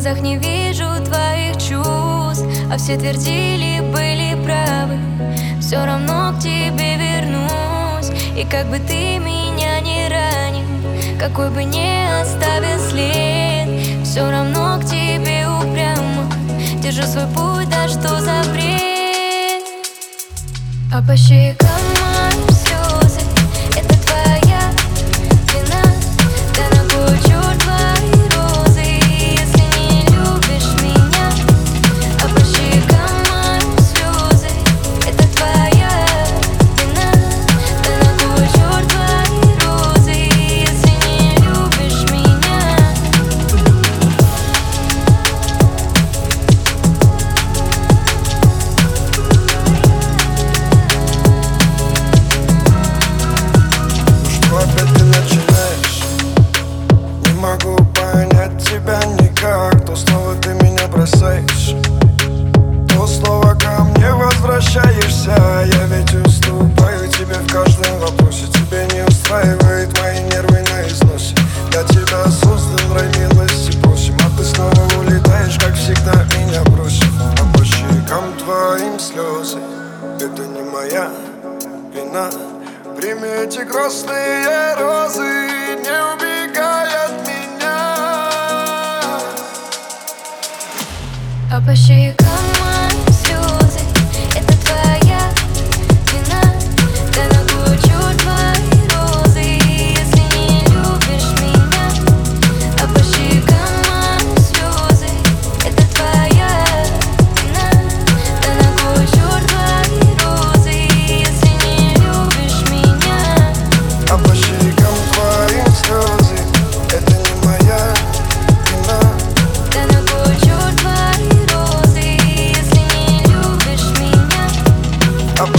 глазах не вижу твоих чувств А все твердили, были правы. Все равно к тебе вернусь И как бы ты меня не ранил Какой бы не оставил след Все равно к тебе упрямо. Держу свой путь, да что за бред? А по щекам могу понять тебя никак. То снова ты меня бросаешь. То снова ко мне возвращаешься. Я ведь уступаю тебе в каждом вопросе. Тебе не устраивает мои нервы на износе. Для тебя создан рай милости просим А ты снова улетаешь, как всегда меня бросив А по щекам твоим слезы Это не моя вина. Прими эти грустные розы Не убегай меня А по щекам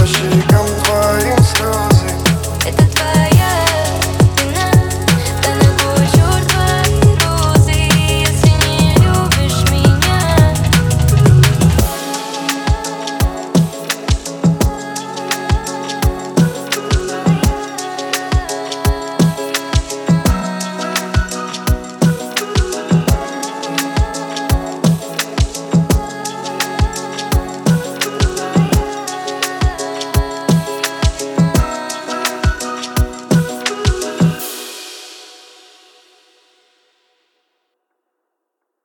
по щекам твоим слез